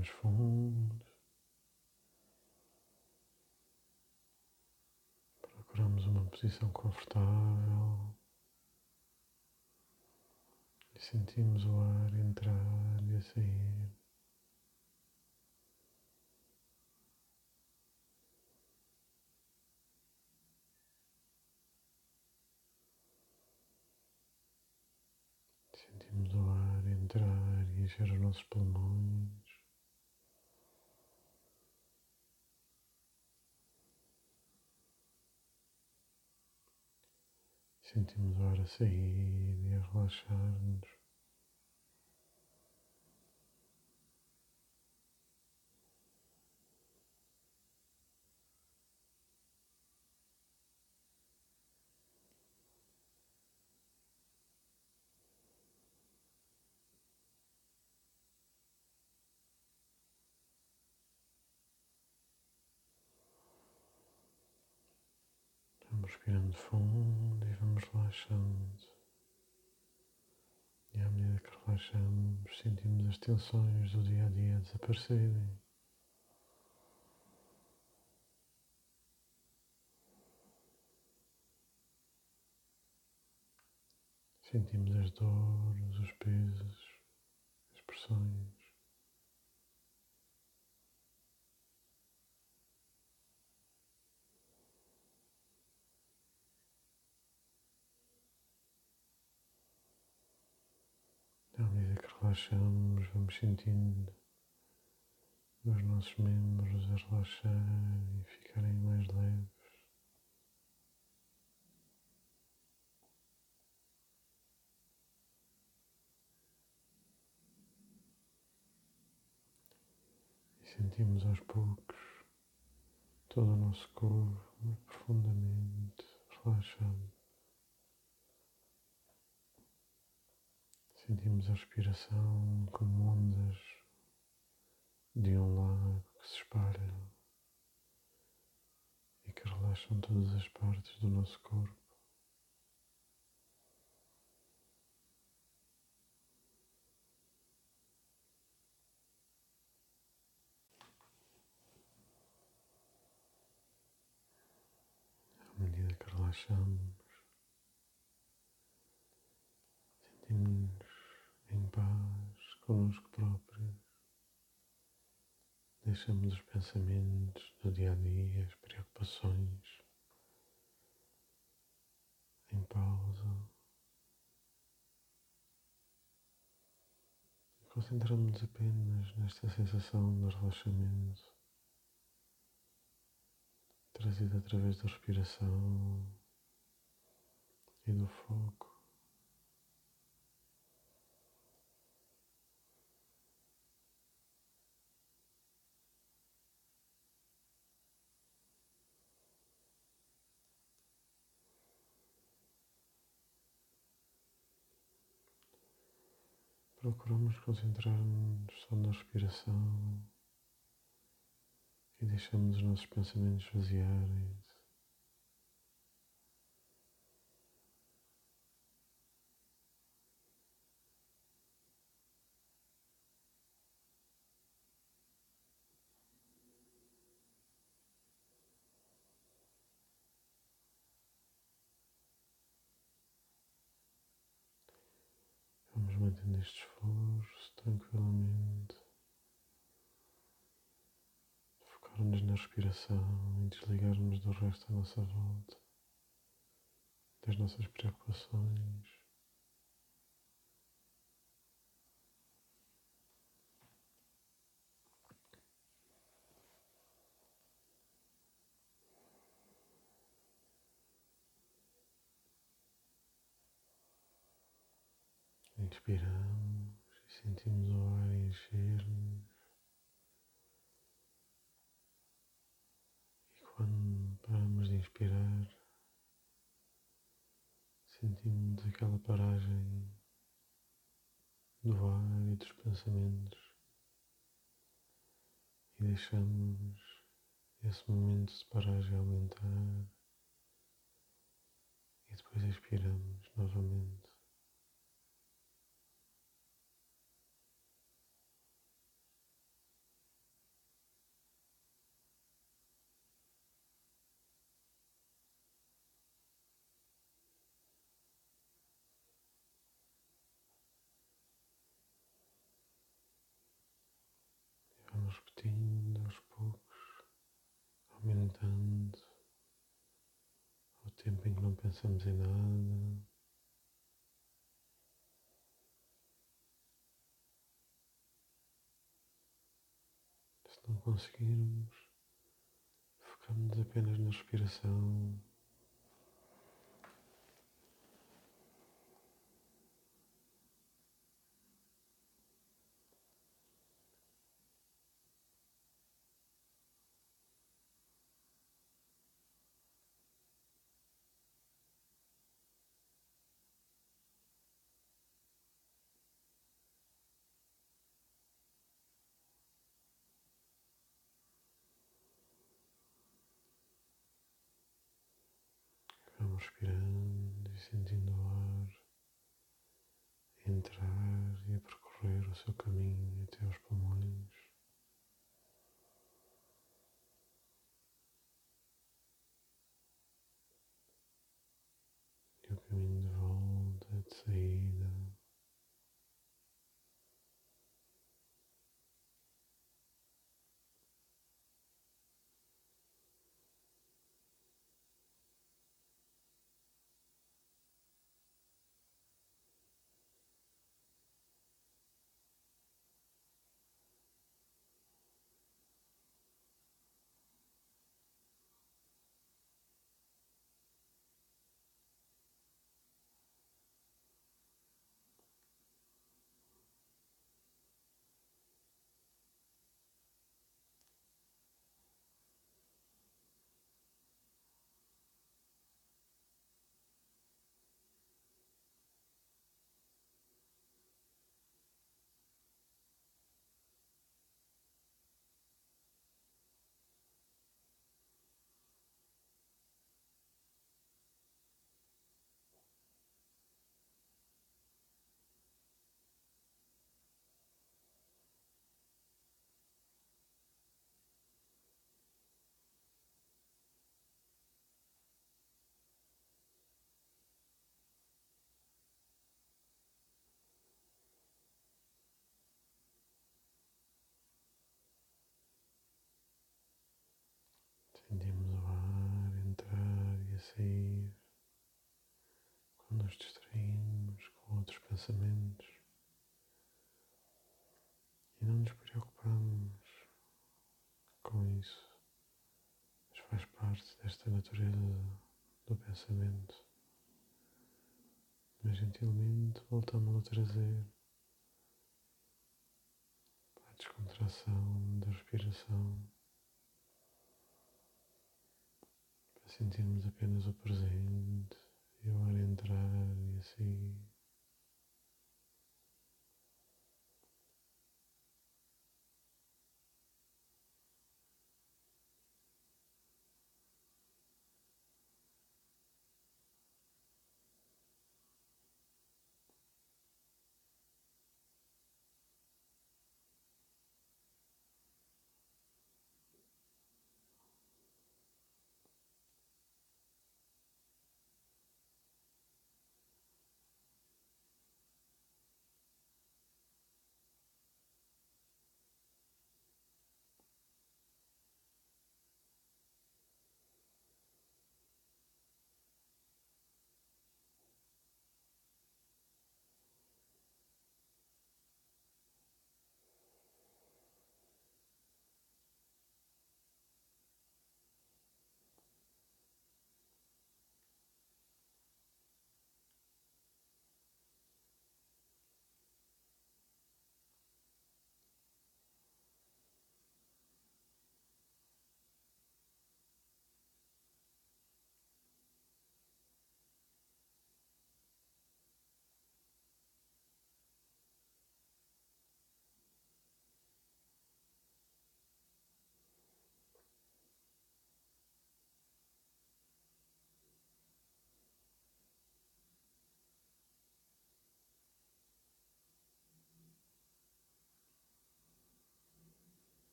Respiramos fundo. Procuramos uma posição confortável e sentimos o ar entrar e sair. Sentimos o ar entrar e encher os nossos pulmões. Sentimos o ar a sair e a relaxar-nos. Vamos respirando fundo e vamos relaxando. E à medida que relaxamos, sentimos as tensões do dia a dia desaparecerem. Sentimos as dores, os pesos, as pressões. À medida que relaxamos, vamos sentindo os nossos membros a relaxar e ficarem mais leves. E sentimos aos poucos todo o nosso corpo profundamente relaxado. Sentimos a respiração como ondas de um lago que se espalham e que relaxam todas as partes do nosso corpo. À medida que relaxamos, sentimos em paz connosco próprios. Deixamos os pensamentos do dia a dia, as preocupações em pausa. Concentramos-nos apenas nesta sensação de relaxamento trazida através da respiração e do foco. Procuramos concentrar-nos só na respiração e deixamos os nossos pensamentos esvaziarem-se. Mantendo este esforço tranquilamente. Focarmos na respiração e desligarmos do resto da nossa volta, das nossas preocupações. Inspiramos e sentimos o ar encher-nos. E quando paramos de inspirar, sentimos aquela paragem do ar e dos pensamentos e deixamos esse momento de paragem aumentar e depois expiramos novamente. Pensamos em nada. Se não conseguirmos, focamos apenas na respiração. Respirando e sentindo o ar entrar e a percorrer o seu caminho até aos pulmões. E o caminho de volta, de saída. Sentimos o ar entrar e a sair quando nos distraímos com outros pensamentos e não nos preocupamos com isso, mas faz parte desta natureza do pensamento. Mas gentilmente voltamos a trazer para a descontração da respiração. Sentirmos apenas o presente e o ar entrar e assim.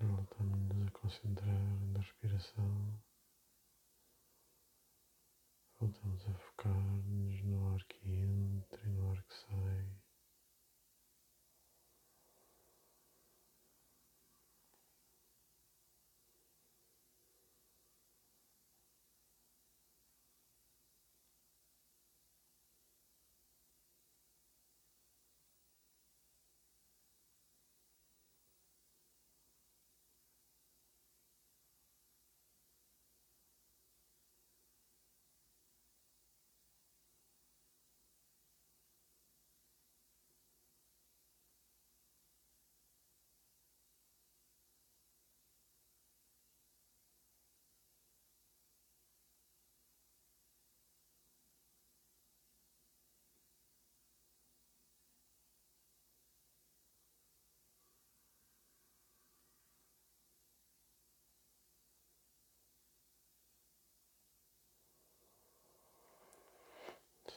Voltamos a concentrar na respiração, Voltamos a focar-nos no ar que entra e no ar que sai.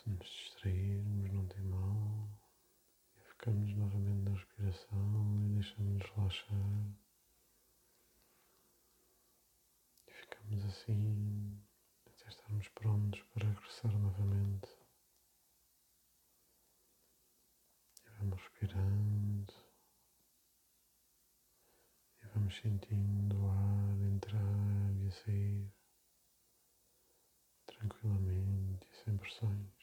Se nos distrairmos, não tem mal. E focamos novamente na respiração e deixamos-nos relaxar. E ficamos assim até estarmos prontos para regressar novamente. E vamos respirando. E vamos sentindo o ar entrar e sair tranquilamente e sem pressões.